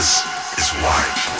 This is why.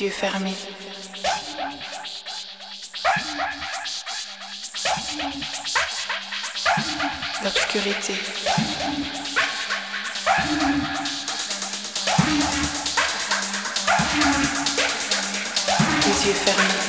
Les yeux fermés. L'obscurité. Les yeux fermés.